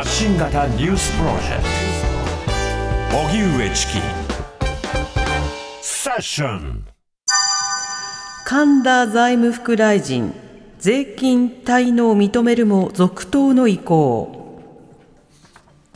発信型ニュースプロジェクト。荻上チキ。セッション。神田財務副大臣税金滞納を認めるも続投の意向。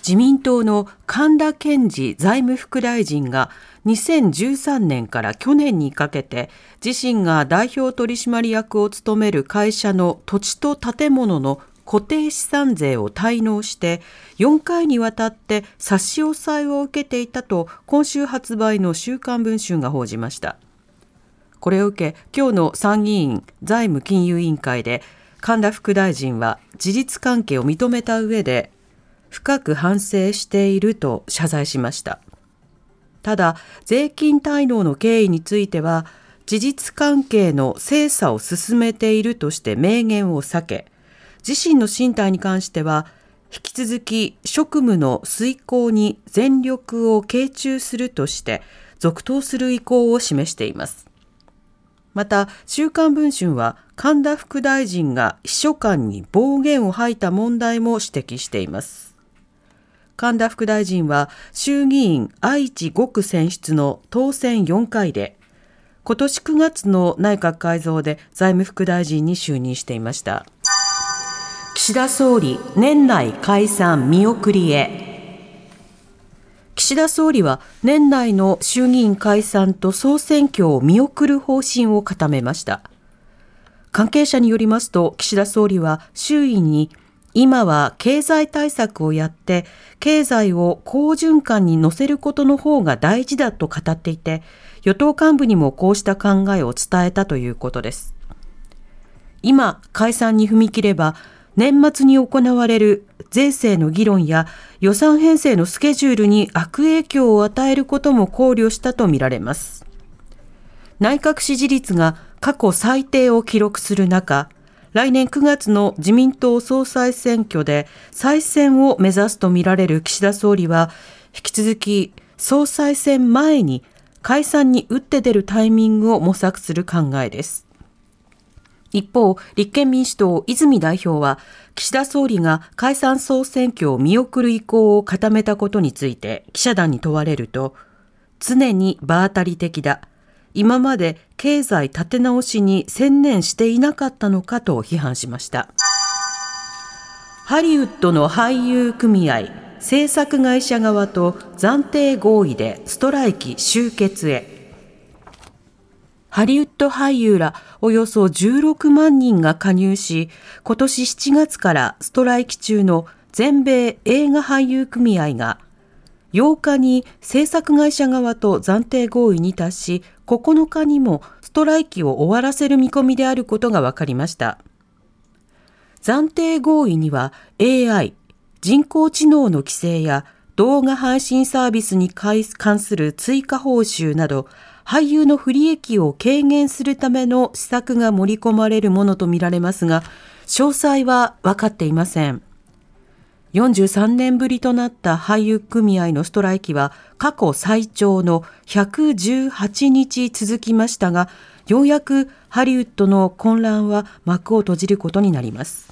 自民党の神田健二財務副大臣が2013年から去年にかけて自身が代表取締役を務める会社の土地と建物の固定資産税を滞納して4回にわたって差し押さえを受けていたと今週発売の週刊文春が報じました。これを受け今日の参議院財務金融委員会で神田副大臣は事実関係を認めた上で深く反省していると謝罪しました。ただ税金滞納の経緯については事実関係の精査を進めているとして明言を避け自身の進退に関しては引き続き職務の遂行に全力を傾注するとして続投する意向を示しています。また週刊文春は神田副大臣が秘書官に暴言を吐いた問題も指摘しています。神田副大臣は衆議院愛知5区選出の当選4回で今年9月の内閣改造で財務副大臣に就任していました。岸田総理年内解散見送りへ。岸田総理は年内の衆議院解散と総選挙を見送る方針を固めました。関係者によりますと岸田総理は周囲に今は経済対策をやって経済を好循環に乗せることの方が大事だと語っていて与党幹部にもこうした考えを伝えたということです。今解散に踏み切れば年末に行われる税制の議論や予算編成のスケジュールに悪影響を与えることも考慮したとみられます。内閣支持率が過去最低を記録する中、来年9月の自民党総裁選挙で再選を目指すとみられる岸田総理は、引き続き総裁選前に解散に打って出るタイミングを模索する考えです。一方、立憲民主党泉代表は、岸田総理が解散総選挙を見送る意向を固めたことについて記者団に問われると、常に場当たり的だ。今まで経済立て直しに専念していなかったのかと批判しました。ハリウッドの俳優組合、制作会社側と暫定合意でストライキ終結へ。ハリウッド俳優らおよそ16万人が加入し、今年7月からストライキ中の全米映画俳優組合が、8日に制作会社側と暫定合意に達し、9日にもストライキを終わらせる見込みであることが分かりました。暫定合意には AI、人工知能の規制や動画配信サービスに関する追加報酬など俳優の不利益を軽減するための施策が盛り込まれるものとみられますが、詳細は分かっていません。43年ぶりとなった俳優組合のストライキは過去最長の118日続きましたが、ようやくハリウッドの混乱は幕を閉じることになります。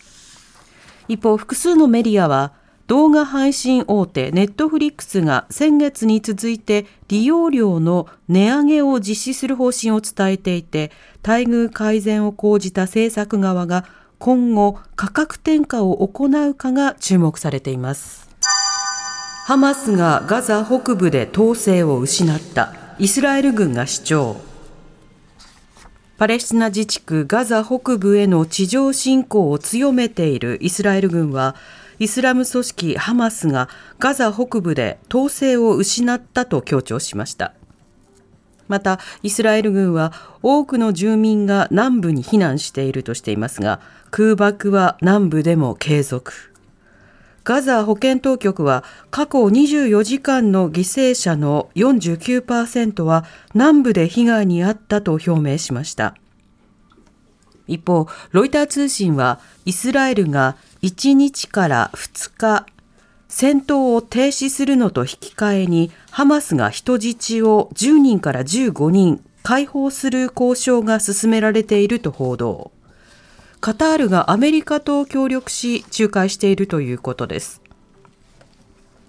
一方、複数のメディアは、動画配信大手ネットフリックスが先月に続いて利用料の値上げを実施する方針を伝えていて待遇改善を講じた政策側が今後価格転嫁を行うかが注目されています。ハマスがガザ北部で統制を失った。イスラエル軍が主張。パレスチナ自治区ガザ北部への地上侵攻を強めているイスラエル軍はイスラム組織ハマスがガザ北部で統制を失ったと強調しました。また、イスラエル軍は多くの住民が南部に避難しているとしていますが、空爆は南部でも継続。ガザ保健当局は過去24時間の犠牲者の49%は南部で被害に遭ったと表明しました。一方、ロイター通信はイスラエルが1日から2日、戦闘を停止するのと引き換えに、ハマスが人質を10人から15人解放する交渉が進められていると報道。カタールがアメリカと協力し仲介しているということです。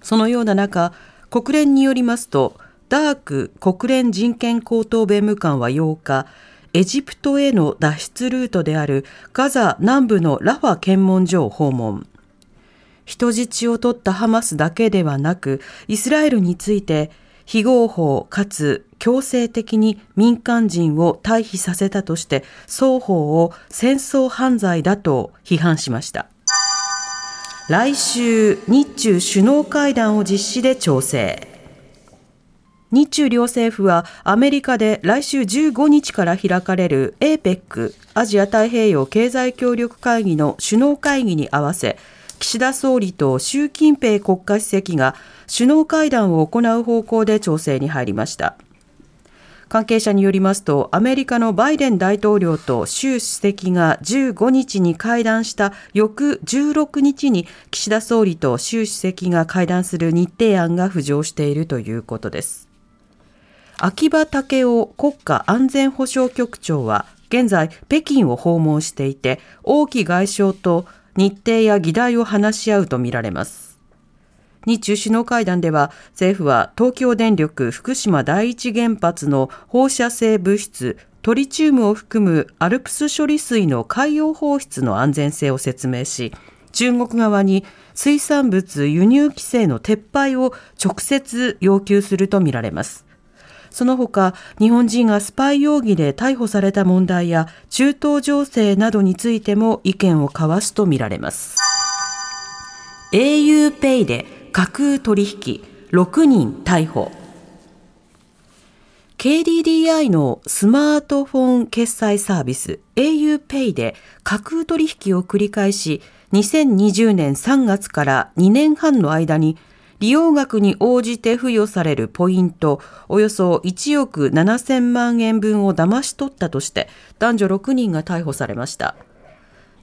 そのような中国連によりますとダーク国連人権高等弁務官は8日エジプトへの脱出ルートであるガザ南部のラファ検問所を訪問人質を取ったハマスだけではなくイスラエルについて非合法かつ強制的に民間人を退避させたとして双方を戦争犯罪だと批判しました。来週日中首脳会談を実施で調整。日中両政府はアメリカで来週15日から開かれる APEC アジア太平洋経済協力会議の首脳会議に合わせ岸田総理と習近平国家主席が首脳会談を行う方向で調整に入りました。関係者によりますとアメリカのバイデン大統領と習主席が15日に会談した翌16日に岸田総理と習主席が会談する日程案が浮上しているということです。秋葉武雄国家安全保障局長は現在北京を訪問していて王毅外相と日程や議題を話し合うとみられます。日中首脳会談では政府は東京電力福島第一原発の放射性物質トリチウムを含むアルプス処理水の海洋放出の安全性を説明し中国側に水産物輸入規制の撤廃を直接要求するとみられます。その他、日本人がスパイ容疑で逮捕された問題や中東情勢などについても意見を交わすとみられます。auPay で架空取引6人逮捕。KDDI のスマートフォン決済サービス auPay で架空取引を繰り返し2020年3月から2年半の間に利用額に応じて付与されるポイントおよそ1億7000万円分を騙し取ったとして男女6人が逮捕されました。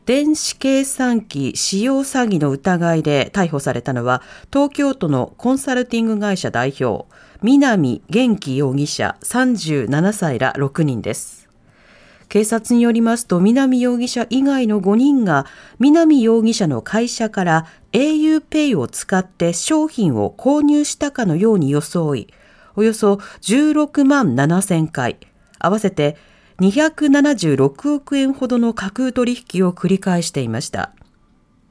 電子計算機使用詐欺の疑いで逮捕されたのは東京都のコンサルティング会社代表南元気容疑者37歳ら6人です。警察によりますと南容疑者以外の5人が南容疑者の会社から auPay を使って商品を購入したかのように装いおよそ16万7000回合わせて276億円ほどの架空取引を繰り返していました。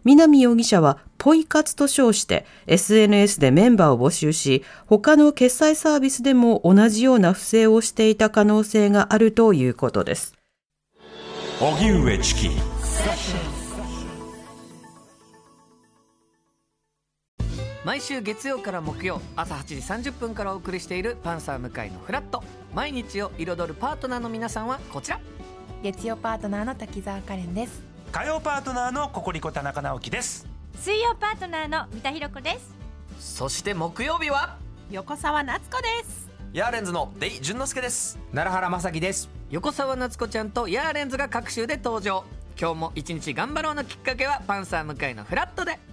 南容疑者はポイ活と称して SNS でメンバーを募集し他の決済サービスでも同じような不正をしていた可能性があるということです。荻上チキ。毎週月曜から木曜朝8時30分からお送りしている「パンサー向井のフラット」毎日を彩るパートナーの皆さんはこちら。月曜パートナーの滝沢カレンです。火曜パートナーのココリコ田中直樹です。水曜パートナーの三田寛子です。そして木曜日は？横澤夏子です。ヤーレンズのデイ淳之介です。奈良原雅樹です横澤夏子ちゃんとヤーレンズが各週で登場。今日も一日頑張ろうのきっかけはパンサー向井のフラットで。